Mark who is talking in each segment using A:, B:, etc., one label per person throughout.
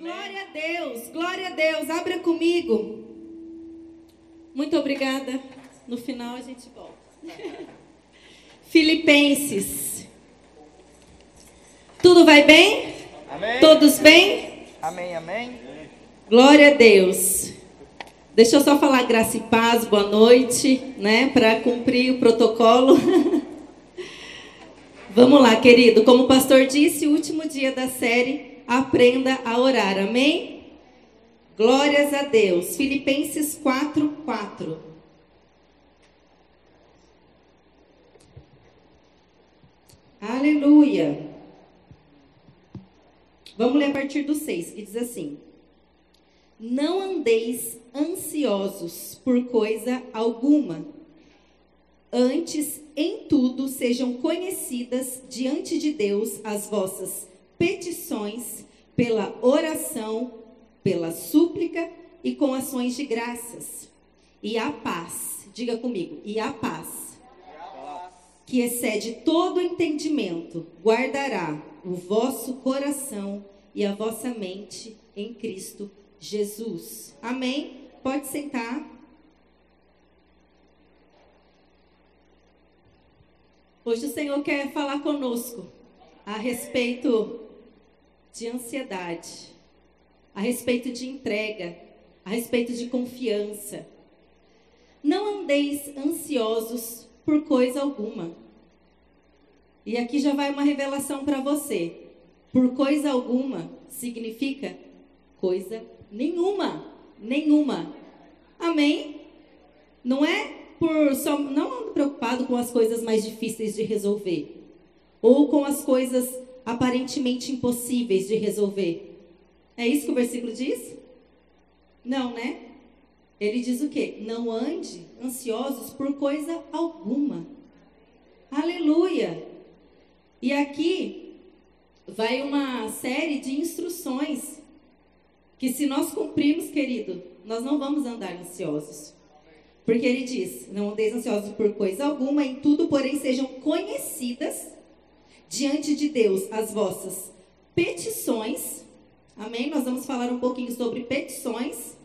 A: Glória a Deus, glória a Deus. Abra comigo. Muito obrigada. No final a gente volta. Filipenses. Tudo vai bem?
B: Amém.
A: Todos bem?
B: Amém, amém.
A: Glória a Deus. Deixa eu só falar graça e paz, boa noite, né, para cumprir o protocolo. Vamos lá, querido. Como o pastor disse, o último dia da série, aprenda a orar. Amém? Glórias a Deus. Filipenses 4, 4. Aleluia. Vamos ler a partir do 6, que diz assim: Não andeis ansiosos por coisa alguma. Antes, em tudo, sejam conhecidas diante de Deus as vossas petições pela oração, pela súplica e com ações de graças. E a paz, diga comigo, e a paz, que excede todo entendimento, guardará o vosso coração e a vossa mente em Cristo Jesus. Amém? Pode sentar. Hoje o Senhor quer falar conosco a respeito de ansiedade, a respeito de entrega, a respeito de confiança. Não andeis ansiosos por coisa alguma. E aqui já vai uma revelação para você. Por coisa alguma significa coisa nenhuma, nenhuma. Amém? Não é por só não preocupado com as coisas mais difíceis de resolver ou com as coisas aparentemente impossíveis de resolver. É isso que o versículo diz? Não, né? Ele diz o quê? Não ande ansiosos por coisa alguma. Aleluia! E aqui vai uma série de instruções que se nós cumprirmos, querido, nós não vamos andar ansiosos. Porque ele diz: Não andeis ansiosos por coisa alguma, em tudo, porém, sejam conhecidas diante de Deus as vossas petições. Amém? Nós vamos falar um pouquinho sobre petições.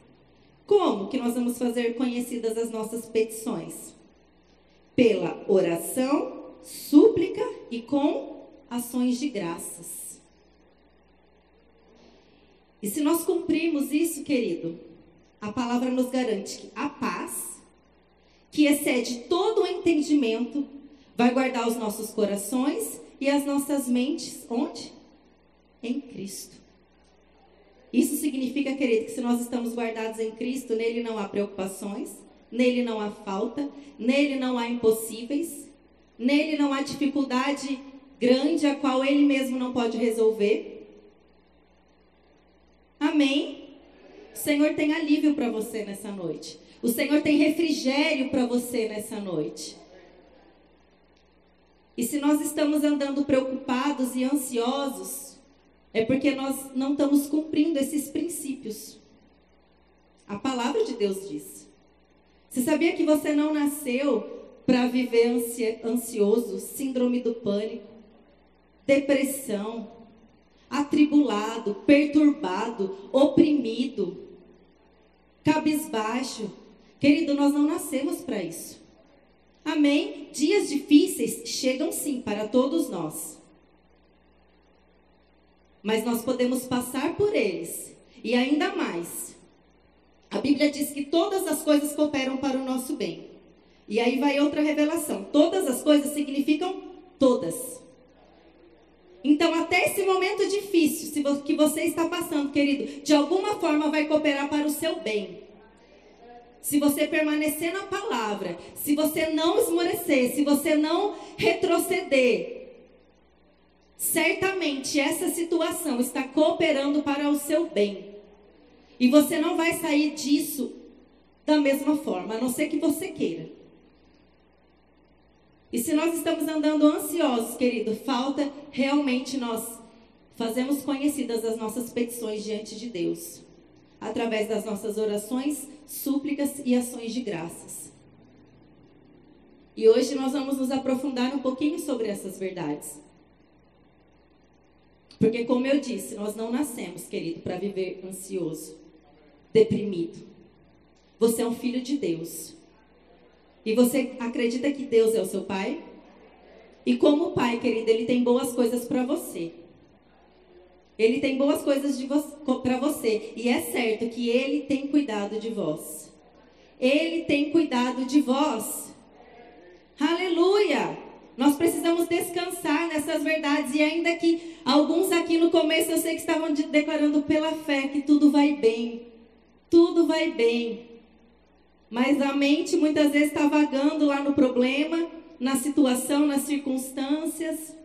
A: Como que nós vamos fazer conhecidas as nossas petições? Pela oração, súplica e com ações de graças. E se nós cumprirmos isso, querido, a palavra nos garante que a paz que excede todo o entendimento, vai guardar os nossos corações e as nossas mentes onde? Em Cristo. Isso significa, querido, que se nós estamos guardados em Cristo, nele não há preocupações, nele não há falta, nele não há impossíveis, nele não há dificuldade grande a qual ele mesmo não pode resolver. Amém? O Senhor tem alívio para você nessa noite. O Senhor tem refrigério para você nessa noite. E se nós estamos andando preocupados e ansiosos, é porque nós não estamos cumprindo esses princípios. A palavra de Deus diz. Você sabia que você não nasceu para viver ansioso, síndrome do pânico, depressão, atribulado, perturbado, oprimido, cabisbaixo? Querido, nós não nascemos para isso. Amém? Dias difíceis chegam sim para todos nós. Mas nós podemos passar por eles. E ainda mais. A Bíblia diz que todas as coisas cooperam para o nosso bem. E aí vai outra revelação. Todas as coisas significam todas. Então, até esse momento difícil que você está passando, querido, de alguma forma vai cooperar para o seu bem se você permanecer na palavra, se você não esmorecer, se você não retroceder, certamente essa situação está cooperando para o seu bem. E você não vai sair disso da mesma forma, a não ser que você queira. E se nós estamos andando ansiosos, querido, falta realmente nós fazemos conhecidas as nossas petições diante de Deus, através das nossas orações súplicas e ações de graças. E hoje nós vamos nos aprofundar um pouquinho sobre essas verdades. Porque, como eu disse, nós não nascemos, querido, para viver ansioso, deprimido. Você é um filho de Deus. E você acredita que Deus é o seu pai? E como pai, querido, ele tem boas coisas para você. Ele tem boas coisas vo para você. E é certo que ele tem cuidado de vós. Ele tem cuidado de vós. Aleluia! Nós precisamos descansar nessas verdades. E ainda que alguns aqui no começo eu sei que estavam declarando pela fé que tudo vai bem. Tudo vai bem. Mas a mente muitas vezes está vagando lá no problema, na situação, nas circunstâncias.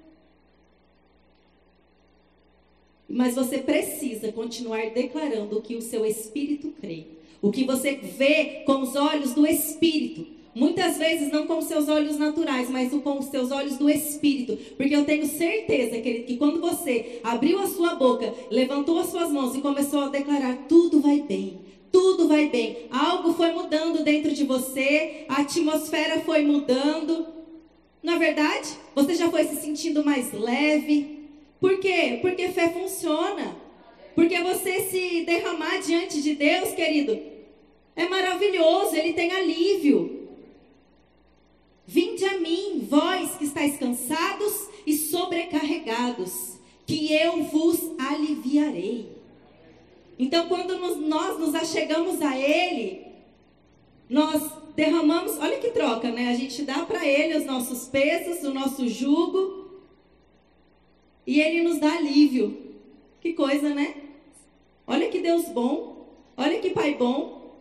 A: Mas você precisa continuar declarando o que o seu espírito crê. O que você vê com os olhos do espírito. Muitas vezes não com os seus olhos naturais, mas com os seus olhos do espírito. Porque eu tenho certeza, querido, que quando você abriu a sua boca, levantou as suas mãos e começou a declarar: tudo vai bem, tudo vai bem. Algo foi mudando dentro de você, a atmosfera foi mudando. Na verdade, você já foi se sentindo mais leve. Por quê? Porque fé funciona. Porque você se derramar diante de Deus, querido, é maravilhoso, ele tem alívio. Vinde a mim, vós que estáis cansados e sobrecarregados, que eu vos aliviarei. Então, quando nós nos achegamos a Ele, nós derramamos, olha que troca, né? A gente dá para Ele os nossos pesos, o nosso jugo, e Ele nos dá alívio. Que coisa, né? Olha que Deus bom, olha que Pai bom.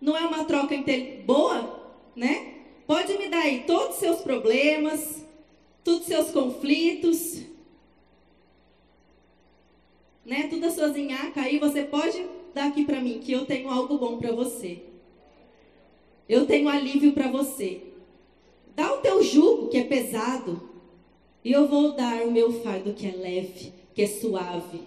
A: Não é uma troca boa, né? Pode me dar aí todos os seus problemas, todos os seus conflitos, né, todas as suas enhacas aí, você pode dar aqui para mim, que eu tenho algo bom para você. Eu tenho alívio para você. Dá o teu jugo, que é pesado, e eu vou dar o meu fardo, que é leve, que é suave.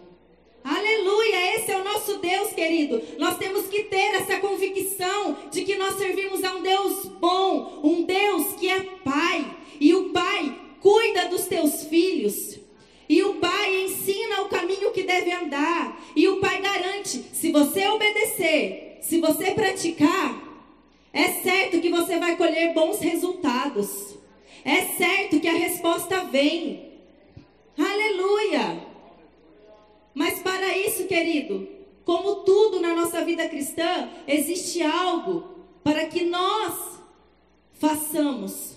A: Aleluia, esse é o nosso Deus, querido. Nós temos que ter essa convicção de que nós servimos a um Deus bom, um Deus que é Pai, e o Pai cuida dos teus filhos. E o pai ensina o caminho que deve andar. E o pai garante: se você obedecer, se você praticar, é certo que você vai colher bons resultados. É certo que a resposta vem. Aleluia! Mas para isso, querido, como tudo na nossa vida cristã, existe algo para que nós façamos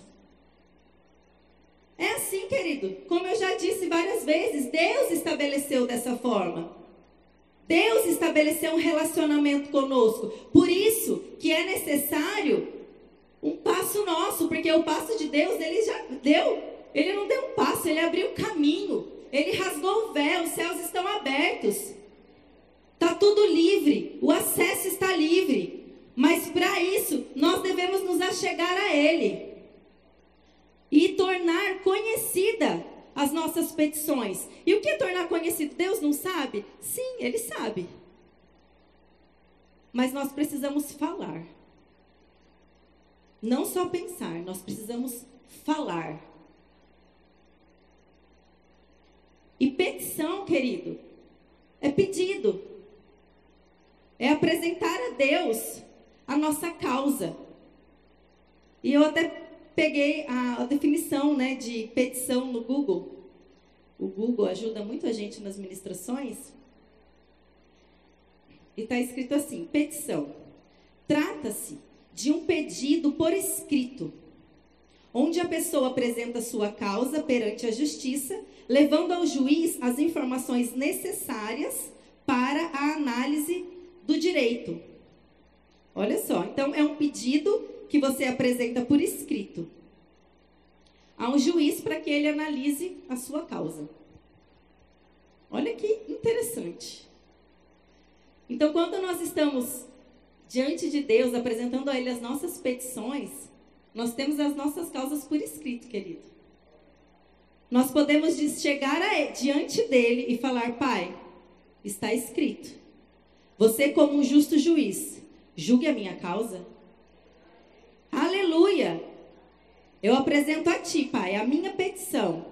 A: é assim, querido. Como eu já disse várias vezes, Deus estabeleceu dessa forma. Deus estabeleceu um relacionamento conosco. Por isso que é necessário um passo nosso, porque o passo de Deus, ele já deu. Ele não deu um passo, ele abriu o caminho. Ele rasgou o véu, os céus estão abertos. Está tudo livre, o acesso está livre. Mas para isso, nós devemos nos achegar a Ele e tornar conhecida as nossas petições. E o que é tornar conhecido? Deus não sabe? Sim, Ele sabe. Mas nós precisamos falar. Não só pensar, nós precisamos falar. E petição, querido, é pedido. É apresentar a Deus a nossa causa. E eu até peguei a, a definição né, de petição no Google. O Google ajuda muito a gente nas ministrações. E está escrito assim: petição. Trata-se de um pedido por escrito, onde a pessoa apresenta sua causa perante a justiça, levando ao juiz as informações necessárias para a análise do direito. Olha só, então é um pedido que você apresenta por escrito a um juiz para que ele analise a sua causa. Olha que interessante. Então, quando nós estamos diante de Deus, apresentando a Ele as nossas petições, nós temos as nossas causas por escrito, querido. Nós podemos chegar diante dele e falar: Pai, está escrito. Você, como um justo juiz, julgue a minha causa Aleluia! Eu apresento a ti, Pai, a minha petição.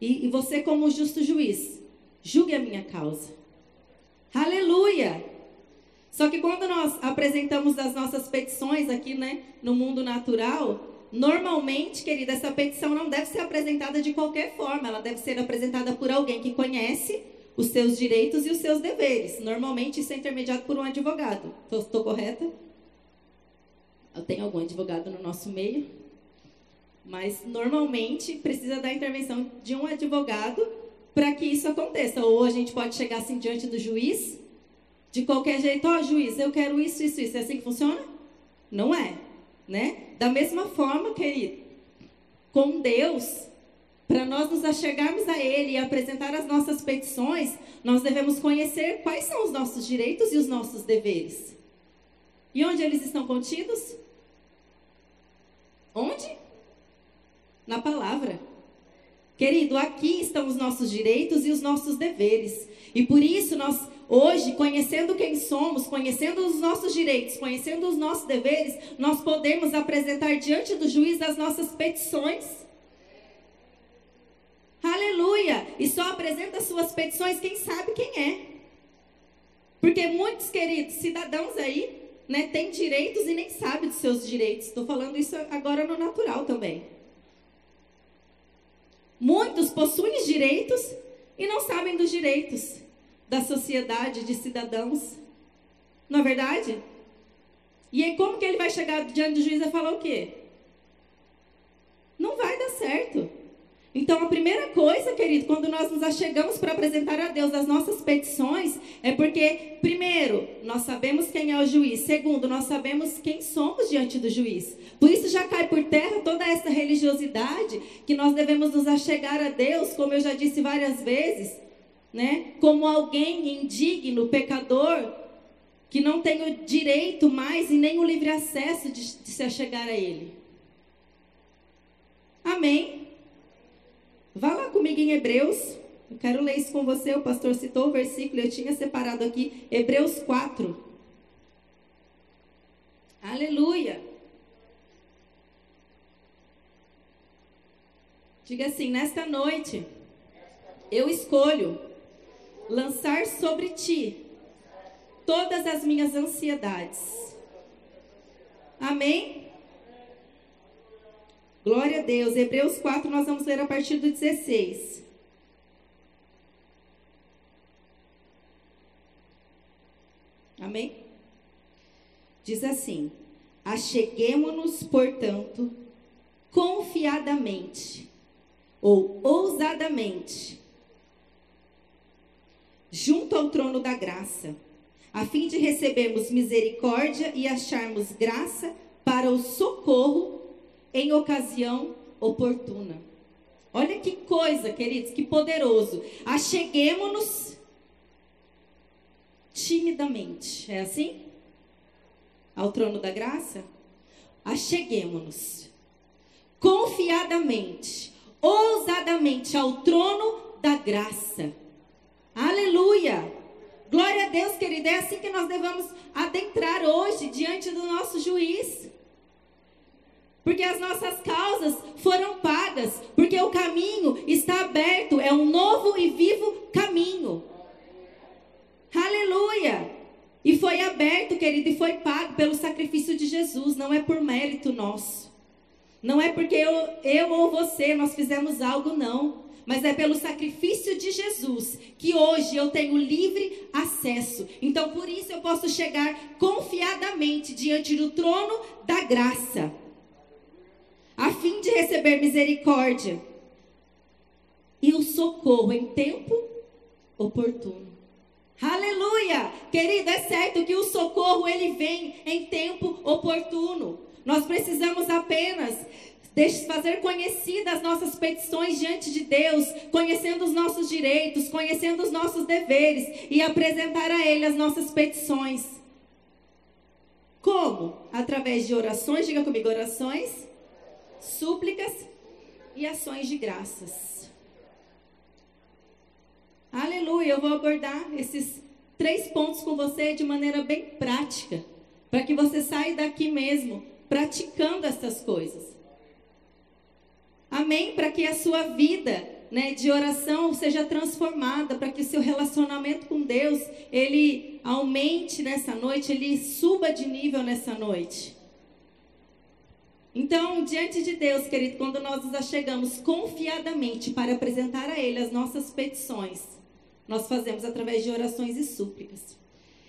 A: E, e você, como justo juiz, julgue a minha causa. Aleluia! Só que quando nós apresentamos as nossas petições aqui, né, no mundo natural, normalmente, querida, essa petição não deve ser apresentada de qualquer forma, ela deve ser apresentada por alguém que conhece os seus direitos e os seus deveres. Normalmente isso é intermediado por um advogado. Estou correta? Eu tenho algum advogado no nosso meio? Mas normalmente precisa da intervenção de um advogado para que isso aconteça. Ou a gente pode chegar assim diante do juiz de qualquer jeito, ó oh, juiz, eu quero isso, isso, isso. É assim que funciona? Não é, né? Da mesma forma, querido, com Deus, para nós nos achegarmos a Ele e apresentar as nossas petições, nós devemos conhecer quais são os nossos direitos e os nossos deveres. E onde eles estão contidos? Onde? Na palavra. Querido, aqui estão os nossos direitos e os nossos deveres. E por isso nós Hoje, conhecendo quem somos, conhecendo os nossos direitos, conhecendo os nossos deveres, nós podemos apresentar diante do juiz as nossas petições. Aleluia! E só apresenta suas petições quem sabe quem é. Porque muitos queridos cidadãos aí, né, têm direitos e nem sabem dos seus direitos. Estou falando isso agora no natural também. Muitos possuem direitos e não sabem dos direitos da sociedade de cidadãos. Não é verdade? E aí como que ele vai chegar diante do juiz e falar o quê? Não vai dar certo. Então, a primeira coisa, querido, quando nós nos achegamos para apresentar a Deus as nossas petições, é porque, primeiro, nós sabemos quem é o juiz. Segundo, nós sabemos quem somos diante do juiz. Por isso já cai por terra toda essa religiosidade que nós devemos nos achegar a Deus, como eu já disse várias vezes, né? Como alguém indigno, pecador, que não tem o direito mais e nem o livre acesso de, de se achegar a Ele. Amém? Vá lá comigo em Hebreus. Eu quero ler isso com você. O pastor citou o versículo, eu tinha separado aqui, Hebreus 4. Aleluia. Diga assim: nesta noite, eu escolho lançar sobre ti todas as minhas ansiedades. Amém? Glória a Deus. Hebreus 4, nós vamos ler a partir do 16. Amém? Diz assim: Acheguemo-nos, portanto, confiadamente ou ousadamente junto ao trono da graça, a fim de recebermos misericórdia e acharmos graça para o socorro em ocasião oportuna. Olha que coisa, queridos, que poderoso. Acheguemos-nos timidamente. É assim? Ao trono da graça? Acheguemos-nos confiadamente, ousadamente ao trono da graça Aleluia! Glória a Deus, querida. É assim que nós devemos adentrar hoje diante do nosso juiz. Porque as nossas causas foram pagas, porque o caminho está aberto, é um novo e vivo caminho. Aleluia! E foi aberto, querido, e foi pago pelo sacrifício de Jesus, não é por mérito nosso. Não é porque eu, eu ou você nós fizemos algo, não mas é pelo sacrifício de Jesus que hoje eu tenho livre acesso. Então, por isso eu posso chegar confiadamente diante do trono da graça, a fim de receber misericórdia e o socorro em tempo oportuno. Aleluia! Querida, é certo que o socorro ele vem em tempo oportuno. Nós precisamos apenas fazer conhecidas as nossas petições diante de Deus, conhecendo os nossos direitos, conhecendo os nossos deveres e apresentar a Ele as nossas petições. Como? Através de orações, diga comigo, orações, súplicas e ações de graças. Aleluia, eu vou abordar esses três pontos com você de maneira bem prática, para que você saia daqui mesmo praticando essas coisas. Amém? Para que a sua vida né, de oração seja transformada para que o seu relacionamento com Deus ele aumente nessa noite, ele suba de nível nessa noite. Então, diante de Deus, querido, quando nós nos achegamos confiadamente para apresentar a Ele as nossas petições, nós fazemos através de orações e súplicas.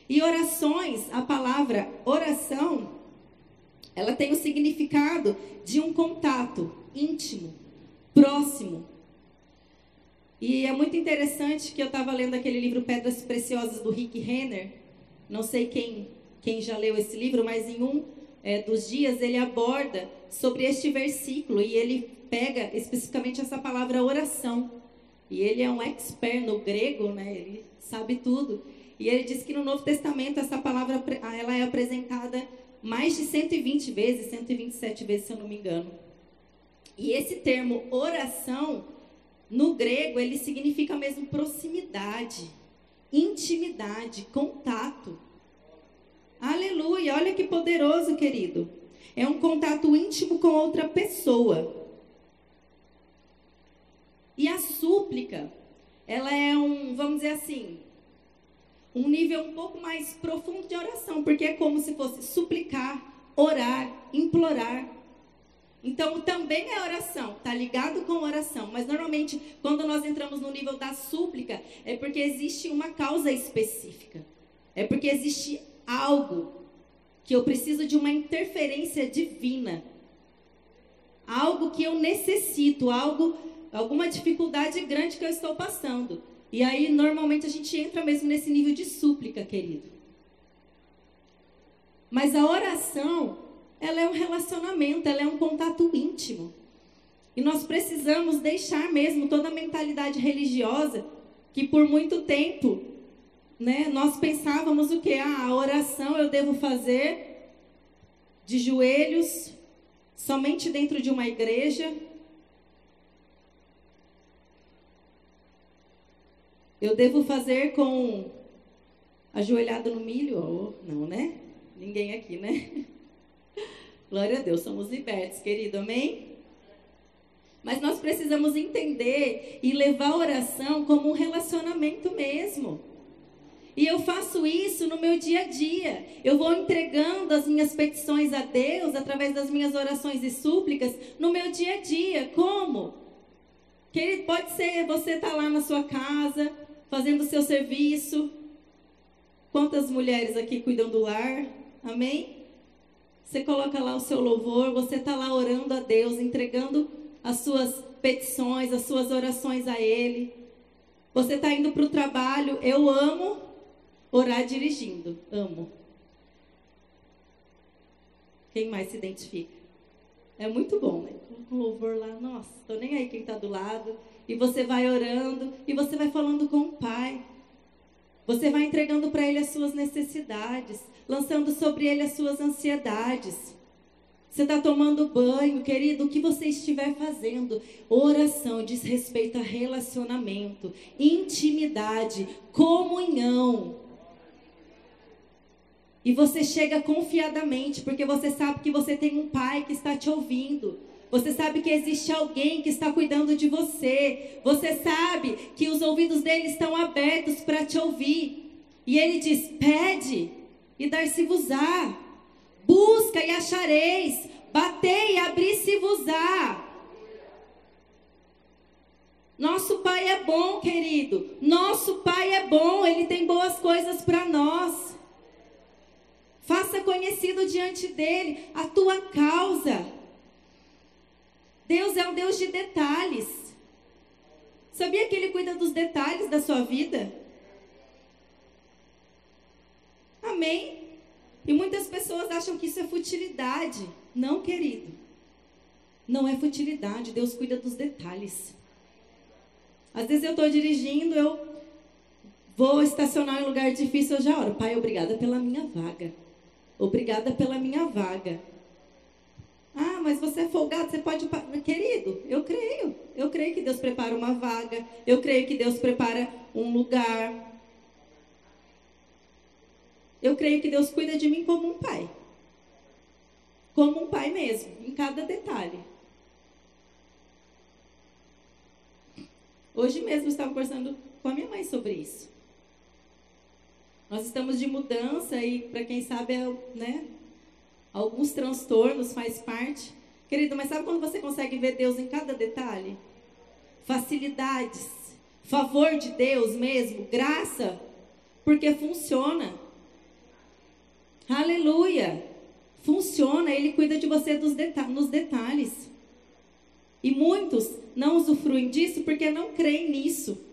A: E orações, a palavra oração, ela tem o significado de um contato íntimo, próximo. E é muito interessante que eu estava lendo aquele livro Pedras Preciosas do Rick Renner. Não sei quem, quem já leu esse livro, mas em um é, dos dias ele aborda sobre este versículo e ele pega especificamente essa palavra oração. E ele é um expert no grego, né? Ele sabe tudo. E ele diz que no Novo Testamento essa palavra ela é apresentada mais de 120 vezes, 127 vezes, se eu não me engano. E esse termo oração, no grego, ele significa mesmo proximidade, intimidade, contato. Aleluia, olha que poderoso, querido. É um contato íntimo com outra pessoa. E a súplica, ela é um, vamos dizer assim, um nível um pouco mais profundo de oração, porque é como se fosse suplicar, orar, implorar. Então, também é oração, está ligado com oração, mas normalmente quando nós entramos no nível da súplica, é porque existe uma causa específica. É porque existe algo que eu preciso de uma interferência divina. Algo que eu necessito, algo alguma dificuldade grande que eu estou passando. E aí, normalmente, a gente entra mesmo nesse nível de súplica, querido. Mas a oração, ela é um relacionamento, ela é um contato íntimo. E nós precisamos deixar mesmo toda a mentalidade religiosa que por muito tempo, né, nós pensávamos o que? Ah, a oração eu devo fazer de joelhos, somente dentro de uma igreja, Eu devo fazer com ajoelhado no milho? Oh, não, né? Ninguém aqui, né? Glória a Deus, somos libertos, querido, amém? Mas nós precisamos entender e levar a oração como um relacionamento mesmo. E eu faço isso no meu dia a dia. Eu vou entregando as minhas petições a Deus através das minhas orações e súplicas no meu dia a dia. Como? Que pode ser você estar tá lá na sua casa, fazendo o seu serviço. Quantas mulheres aqui cuidam do lar? Amém? Você coloca lá o seu louvor, você está lá orando a Deus, entregando as suas petições, as suas orações a Ele. Você está indo para o trabalho. Eu amo orar dirigindo. Amo. Quem mais se identifica? É muito bom, né? Com louvor lá, nossa, estou nem aí quem está do lado. E você vai orando e você vai falando com o Pai. Você vai entregando para Ele as suas necessidades, lançando sobre Ele as suas ansiedades. Você está tomando banho, querido, o que você estiver fazendo. Oração diz respeito a relacionamento, intimidade, comunhão. E você chega confiadamente, porque você sabe que você tem um pai que está te ouvindo. Você sabe que existe alguém que está cuidando de você. Você sabe que os ouvidos dele estão abertos para te ouvir. E ele diz: pede e dar-se-vos-á. Busca e achareis. Batei e abri-se-vos-á. Nosso Pai é bom, querido. Nosso Pai é bom. Ele tem boas coisas para nós. Faça conhecido diante dele a tua causa. Deus é um Deus de detalhes. Sabia que Ele cuida dos detalhes da sua vida? Amém? E muitas pessoas acham que isso é futilidade. Não, querido. Não é futilidade. Deus cuida dos detalhes. Às vezes eu estou dirigindo, eu vou estacionar em um lugar difícil, eu já oro. Pai, obrigada pela minha vaga. Obrigada pela minha vaga. Ah, mas você é folgado, você pode. Querido, eu creio. Eu creio que Deus prepara uma vaga. Eu creio que Deus prepara um lugar. Eu creio que Deus cuida de mim como um pai. Como um pai mesmo, em cada detalhe. Hoje mesmo eu estava conversando com a minha mãe sobre isso. Nós estamos de mudança e, para quem sabe, é, né, alguns transtornos faz parte. Querido, mas sabe quando você consegue ver Deus em cada detalhe? Facilidades, favor de Deus mesmo, graça, porque funciona. Aleluia! Funciona, Ele cuida de você deta nos detalhes. E muitos não usufruem disso porque não creem nisso.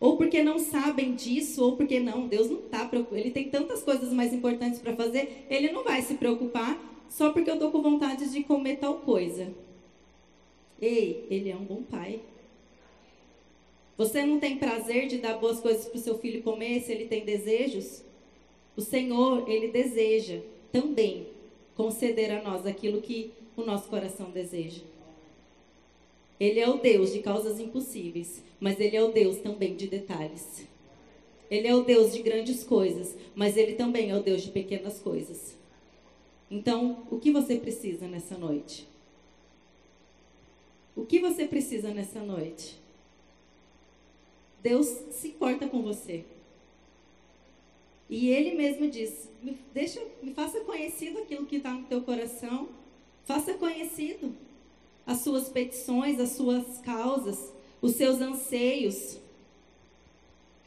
A: Ou porque não sabem disso, ou porque não, Deus não está preocupado. Ele tem tantas coisas mais importantes para fazer, ele não vai se preocupar só porque eu estou com vontade de comer tal coisa. Ei, ele é um bom pai. Você não tem prazer de dar boas coisas para o seu filho comer se ele tem desejos? O Senhor, ele deseja também conceder a nós aquilo que o nosso coração deseja. Ele é o Deus de causas impossíveis, mas ele é o Deus também de detalhes. Ele é o Deus de grandes coisas, mas ele também é o Deus de pequenas coisas. Então, o que você precisa nessa noite? O que você precisa nessa noite? Deus se importa com você. E Ele mesmo diz: me, deixa, me faça conhecido aquilo que está no teu coração. Faça conhecido as suas petições, as suas causas, os seus anseios.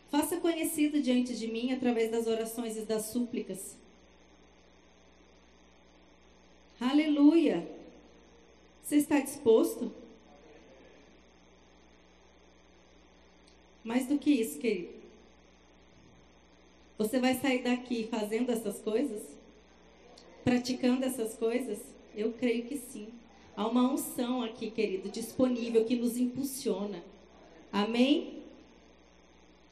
A: Faça conhecido diante de mim através das orações e das súplicas. Aleluia! Você está disposto? Mais do que isso, querido. Você vai sair daqui fazendo essas coisas? Praticando essas coisas? Eu creio que sim. Há uma unção aqui, querido, disponível que nos impulsiona. Amém?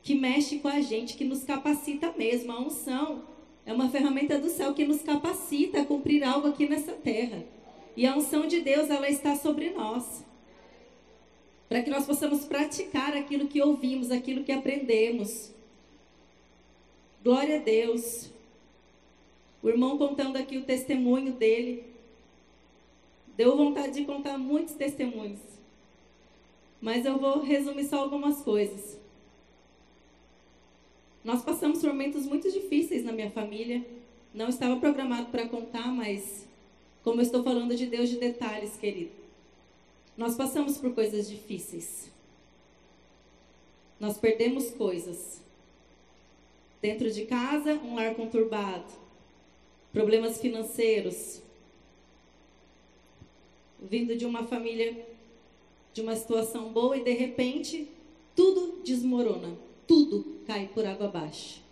A: Que mexe com a gente, que nos capacita mesmo. A unção é uma ferramenta do céu que nos capacita a cumprir algo aqui nessa terra. E a unção de Deus, ela está sobre nós. Para que nós possamos praticar aquilo que ouvimos, aquilo que aprendemos. Glória a Deus. O irmão contando aqui o testemunho dele. Deu vontade de contar muitos testemunhos. Mas eu vou resumir só algumas coisas. Nós passamos por momentos muito difíceis na minha família. Não estava programado para contar, mas como eu estou falando de Deus de detalhes, querido. Nós passamos por coisas difíceis. Nós perdemos coisas. Dentro de casa, um lar conturbado, problemas financeiros, vindo de uma família, de uma situação boa e de repente tudo desmorona, tudo cai por água abaixo.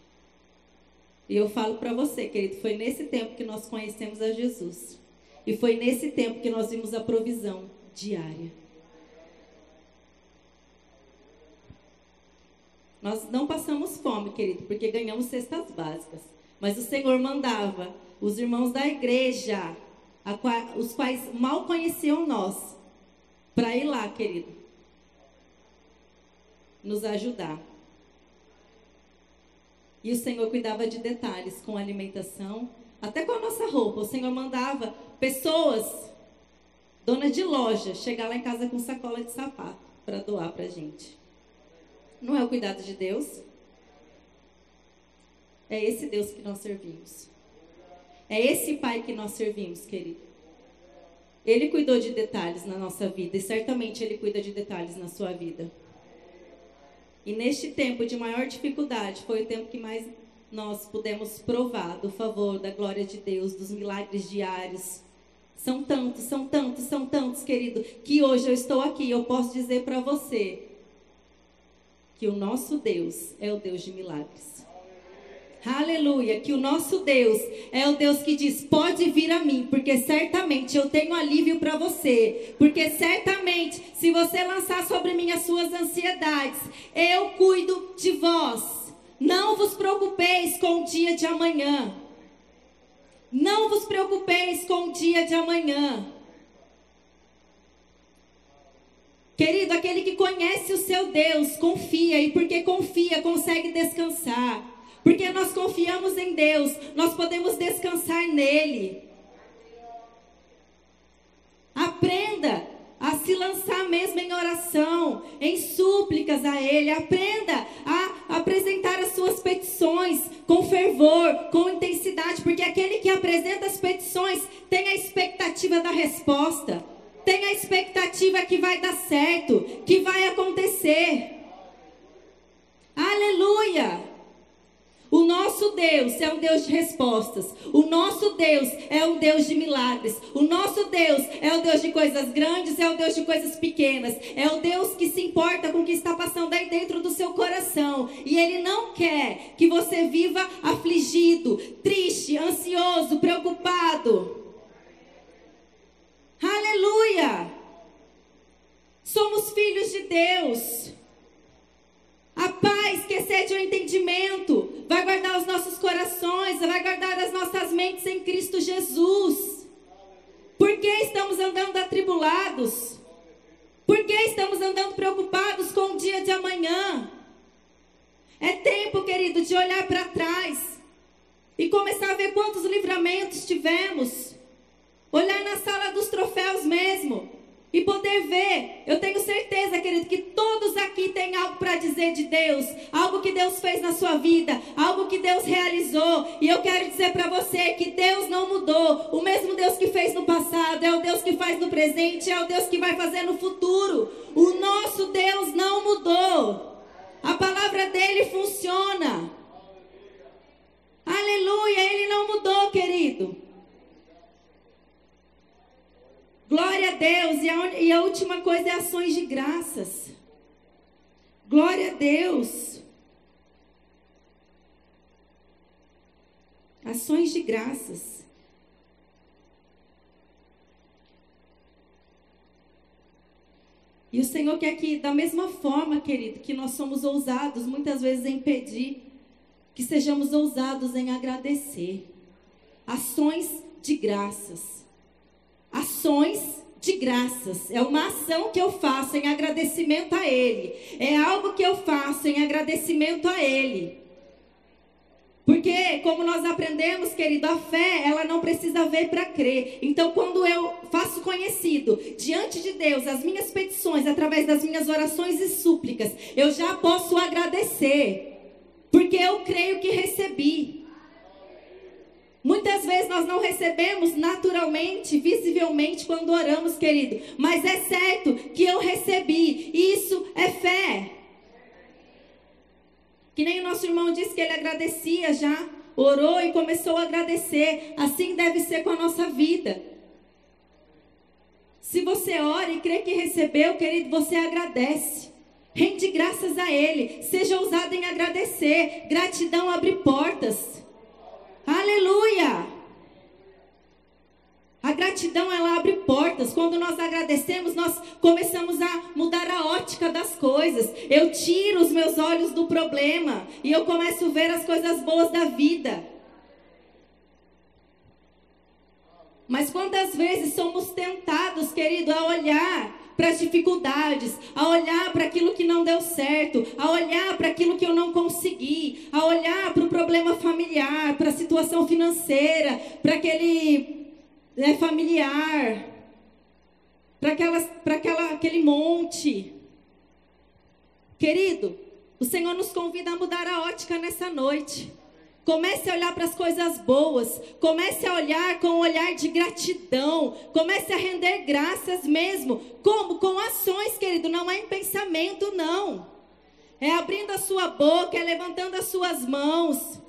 A: E eu falo para você, querido, foi nesse tempo que nós conhecemos a Jesus. E foi nesse tempo que nós vimos a provisão diária. Nós não passamos fome, querido, porque ganhamos cestas básicas. Mas o Senhor mandava os irmãos da igreja, os quais mal conheciam nós, para ir lá, querido, nos ajudar. E o Senhor cuidava de detalhes com alimentação, até com a nossa roupa. O Senhor mandava pessoas, donas de loja, chegar lá em casa com sacola de sapato para doar para a gente. Não é o cuidado de Deus? É esse Deus que nós servimos. É esse Pai que nós servimos, querido. Ele cuidou de detalhes na nossa vida e certamente Ele cuida de detalhes na sua vida. E neste tempo de maior dificuldade, foi o tempo que mais nós pudemos provar do favor, da glória de Deus, dos milagres diários. São tantos, são tantos, são tantos, querido, que hoje eu estou aqui. Eu posso dizer para você que o nosso Deus é o Deus de milagres. Aleluia, que o nosso Deus é o Deus que diz: pode vir a mim, porque certamente eu tenho alívio para você. Porque certamente, se você lançar sobre mim as suas ansiedades, eu cuido de vós. Não vos preocupeis com o dia de amanhã. Não vos preocupeis com o dia de amanhã. Querido, aquele que conhece o seu Deus, confia, e porque confia, consegue descansar. Porque nós confiamos em Deus, nós podemos descansar nele. Aprenda a se lançar mesmo em oração, em súplicas a Ele. Aprenda a apresentar as suas petições com fervor, com intensidade, porque aquele que apresenta as petições tem a expectativa da resposta, tem a expectativa que vai dar certo, que vai acontecer. Aleluia! Nosso Deus é um Deus de respostas. O nosso Deus é um Deus de milagres. O nosso Deus é o Deus de coisas grandes, é o Deus de coisas pequenas. É o Deus que se importa com o que está passando aí dentro do seu coração. E Ele não quer que você viva afligido, triste, ansioso, preocupado. Aleluia! Somos filhos de Deus. A paz que excede o entendimento vai guardar os nossos corações, vai guardar as nossas mentes em Cristo Jesus. Por que estamos andando atribulados? Por que estamos andando preocupados com o dia de amanhã? É tempo, querido, de olhar para trás e começar a ver quantos livramentos tivemos. Olhar na sala dos troféus mesmo e poder ver. Eu tenho certeza, querido, que todos aqui têm algo para dizer de Deus, algo que Deus fez na sua vida, algo que Deus realizou. E eu quero dizer para você que Deus não mudou. O mesmo Deus que fez no passado é o Deus que faz no presente, é o Deus que vai fazer no futuro. O nosso Deus não mudou. A palavra dele funciona. Aleluia, ele não mudou, querido. Glória a Deus. E a, e a última coisa é ações de graças. Glória a Deus. Ações de graças. E o Senhor quer que, da mesma forma, querido, que nós somos ousados muitas vezes em pedir, que sejamos ousados em agradecer. Ações de graças ações de graças. É uma ação que eu faço em agradecimento a Ele. É algo que eu faço em agradecimento a Ele. Porque, como nós aprendemos, querido, a fé, ela não precisa ver para crer. Então, quando eu faço conhecido diante de Deus as minhas petições, através das minhas orações e súplicas, eu já posso agradecer. Porque eu creio que recebi. Muitas vezes nós não recebemos naturalmente, visivelmente, quando oramos, querido. Mas é certo que eu recebi. Isso é fé. Que nem o nosso irmão disse que ele agradecia já. Orou e começou a agradecer. Assim deve ser com a nossa vida. Se você ora e crê que recebeu, querido, você agradece. Rende graças a Ele. Seja ousado em agradecer. Gratidão abre portas. Aleluia! A gratidão ela abre portas. Quando nós agradecemos, nós começamos a mudar a ótica das coisas. Eu tiro os meus olhos do problema e eu começo a ver as coisas boas da vida. Mas quantas vezes somos tentados, querido, a olhar para as dificuldades, a olhar para aquilo que não deu certo, a olhar para aquilo que eu não consegui, a olhar para o problema familiar, para a situação financeira, para aquele né, familiar, para aquela, aquele monte. Querido, o Senhor nos convida a mudar a ótica nessa noite. Comece a olhar para as coisas boas. Comece a olhar com um olhar de gratidão. Comece a render graças mesmo. Como? Com ações, querido. Não é em pensamento, não. É abrindo a sua boca, é levantando as suas mãos.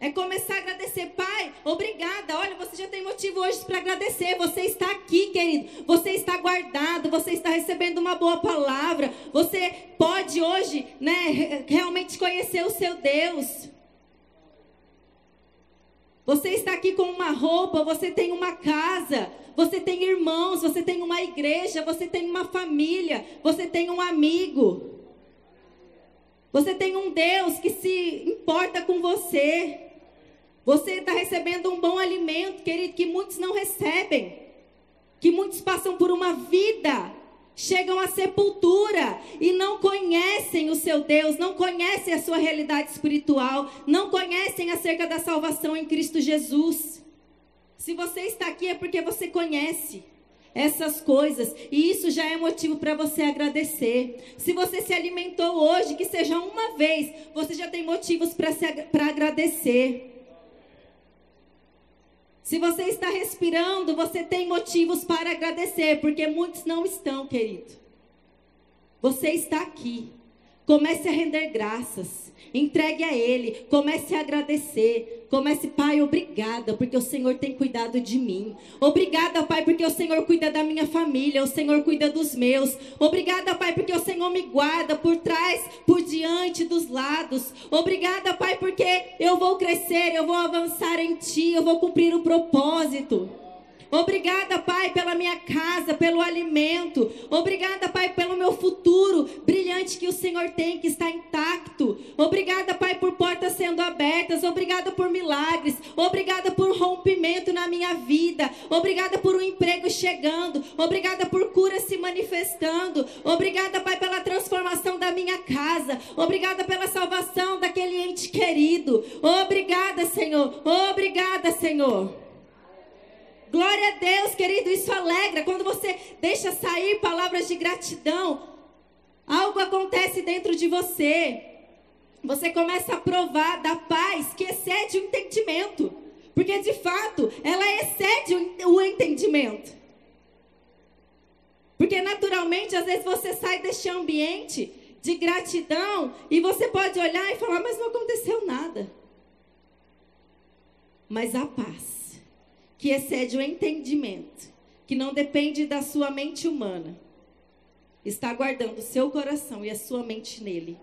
A: É começar a agradecer, Pai, obrigada. Olha, você já tem motivo hoje para agradecer. Você está aqui, querido. Você está guardado. Você está recebendo uma boa palavra. Você pode hoje, né, realmente conhecer o seu Deus. Você está aqui com uma roupa, você tem uma casa, você tem irmãos, você tem uma igreja, você tem uma família, você tem um amigo. Você tem um Deus que se importa com você. Você está recebendo um bom alimento, querido, que muitos não recebem. Que muitos passam por uma vida chegam à sepultura e não conhecem o seu Deus, não conhecem a sua realidade espiritual, não conhecem acerca da salvação em Cristo Jesus. Se você está aqui é porque você conhece, essas coisas. E isso já é motivo para você agradecer. Se você se alimentou hoje, que seja uma vez, você já tem motivos para agradecer. Se você está respirando, você tem motivos para agradecer, porque muitos não estão, querido. Você está aqui. Comece a render graças. Entregue a Ele. Comece a agradecer. Comece, Pai, obrigada, porque o Senhor tem cuidado de mim. Obrigada, Pai, porque o Senhor cuida da minha família. O Senhor cuida dos meus. Obrigada, Pai, porque o Senhor me guarda por trás, por diante, dos lados. Obrigada, Pai, porque eu vou crescer, eu vou avançar em Ti, eu vou cumprir o propósito. Obrigada, Pai, pela minha casa, pelo alimento. Obrigada, Pai, pelo meu futuro brilhante que o Senhor tem, que está intacto. Obrigada, Pai, por portas sendo abertas. Obrigada por milagres. Obrigada por rompimento na minha vida. Obrigada por um emprego chegando. Obrigada por cura se manifestando. Obrigada, Pai, pela transformação da minha casa. Obrigada pela salvação daquele ente querido. Obrigada, Senhor. Obrigada, Senhor. Glória a Deus, querido, isso alegra. Quando você deixa sair palavras de gratidão, algo acontece dentro de você. Você começa a provar da paz que excede o entendimento. Porque de fato, ela excede o entendimento. Porque naturalmente, às vezes você sai deste ambiente de gratidão e você pode olhar e falar, mas não aconteceu nada. Mas a paz que excede o entendimento, que não depende da sua mente humana, está guardando o seu coração e a sua mente nele.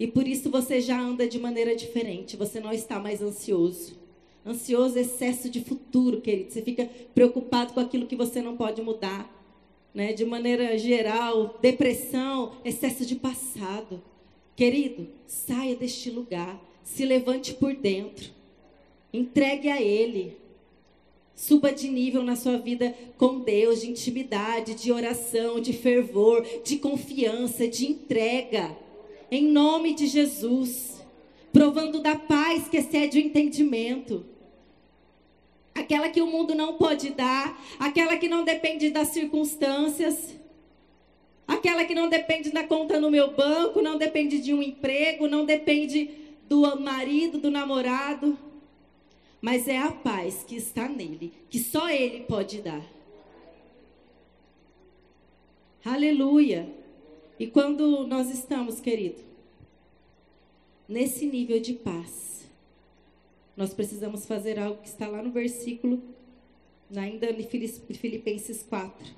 A: E por isso você já anda de maneira diferente, você não está mais ansioso. Ansioso, excesso de futuro, querido. Você fica preocupado com aquilo que você não pode mudar. Né? De maneira geral, depressão, excesso de passado. Querido, saia deste lugar. Se levante por dentro. Entregue a Ele. Suba de nível na sua vida com Deus, de intimidade, de oração, de fervor, de confiança, de entrega. Em nome de Jesus. Provando da paz que excede o entendimento. Aquela que o mundo não pode dar, aquela que não depende das circunstâncias, aquela que não depende da conta no meu banco, não depende de um emprego, não depende do marido, do namorado mas é a paz que está nele, que só ele pode dar. Aleluia. E quando nós estamos, querido, nesse nível de paz, nós precisamos fazer algo que está lá no versículo, ainda em Filipenses 4,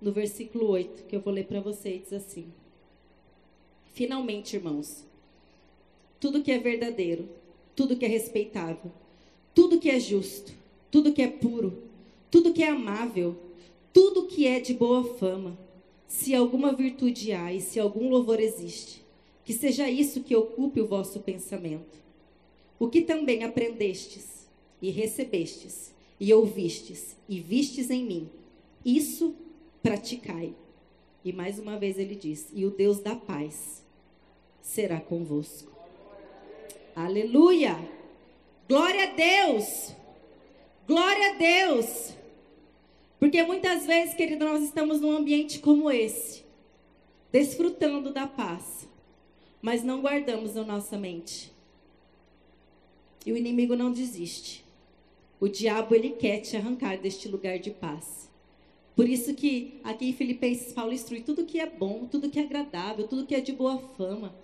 A: no versículo 8, que eu vou ler para vocês, diz assim: Finalmente, irmãos, tudo que é verdadeiro, tudo que é respeitável, tudo que é justo, tudo que é puro, tudo que é amável, tudo que é de boa fama, se alguma virtude há e se algum louvor existe, que seja isso que ocupe o vosso pensamento. O que também aprendestes e recebestes e ouvistes e vistes em mim, isso praticai. E mais uma vez ele diz: E o Deus da paz será convosco. Aleluia! Glória a Deus. Glória a Deus. Porque muitas vezes, querido, nós estamos num ambiente como esse, desfrutando da paz, mas não guardamos na nossa mente. E o inimigo não desiste. O diabo ele quer te arrancar deste lugar de paz. Por isso que aqui em Filipenses Paulo instrui tudo que é bom, tudo que é agradável, tudo que é de boa fama.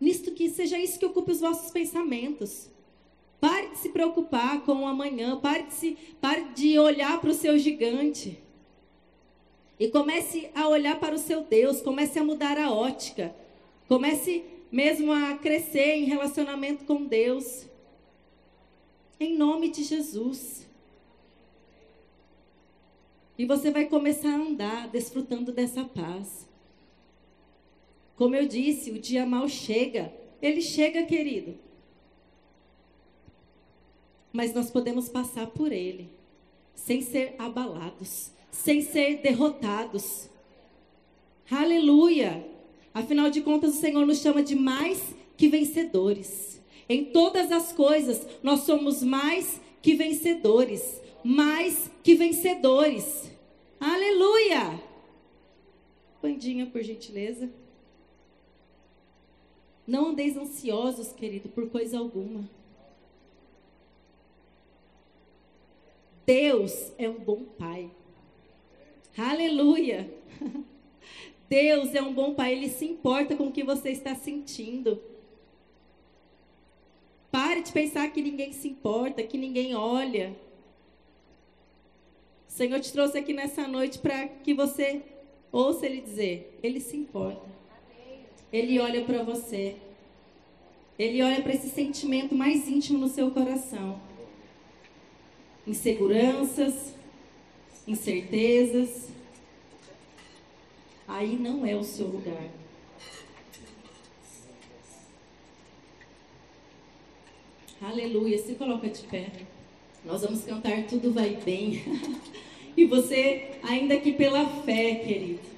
A: Nisto que seja isso que ocupe os vossos pensamentos. Pare de se preocupar com o amanhã. Pare de, se, pare de olhar para o seu gigante. E comece a olhar para o seu Deus. Comece a mudar a ótica. Comece mesmo a crescer em relacionamento com Deus. Em nome de Jesus. E você vai começar a andar desfrutando dessa paz. Como eu disse, o dia mal chega. Ele chega, querido mas nós podemos passar por ele sem ser abalados, sem ser derrotados. Aleluia! Afinal de contas, o Senhor nos chama de mais que vencedores. Em todas as coisas, nós somos mais que vencedores. mais que vencedores. Aleluia! Bandinha, por gentileza. Não andeis ansiosos, querido, por coisa alguma. Deus é um bom pai. Aleluia! Deus é um bom pai, ele se importa com o que você está sentindo. Pare de pensar que ninguém se importa, que ninguém olha. O Senhor te trouxe aqui nessa noite para que você ouça Ele dizer: Ele se importa. Ele olha para você. Ele olha para esse sentimento mais íntimo no seu coração. Inseguranças, incertezas. Aí não é o seu lugar. Aleluia. Se coloca de pé. Nós vamos cantar Tudo Vai Bem. e você, ainda que pela fé, querido.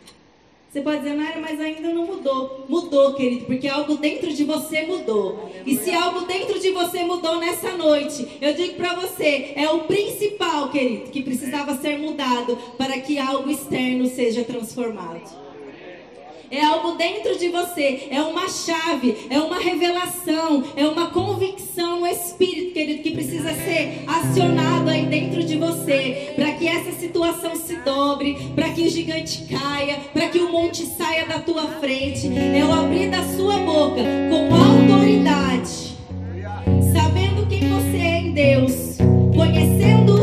A: Você pode dizer, Naira, mas ainda não mudou. Mudou, querido, porque algo dentro de você mudou. E se algo dentro de você mudou nessa noite, eu digo para você, é o principal, querido, que precisava ser mudado para que algo externo seja transformado é algo dentro de você, é uma chave, é uma revelação, é uma convicção no espírito, querido, que precisa ser acionado aí dentro de você, para que essa situação se dobre, para que o gigante caia, para que o monte saia da tua frente. É o abrir da sua boca com autoridade, sabendo quem você é em Deus, conhecendo